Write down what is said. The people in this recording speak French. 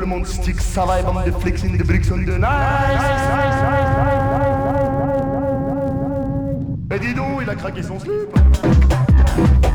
le monde stick, ça va, bande de flicks in the bricks on the. Mais dis donc, il a craqué son slip.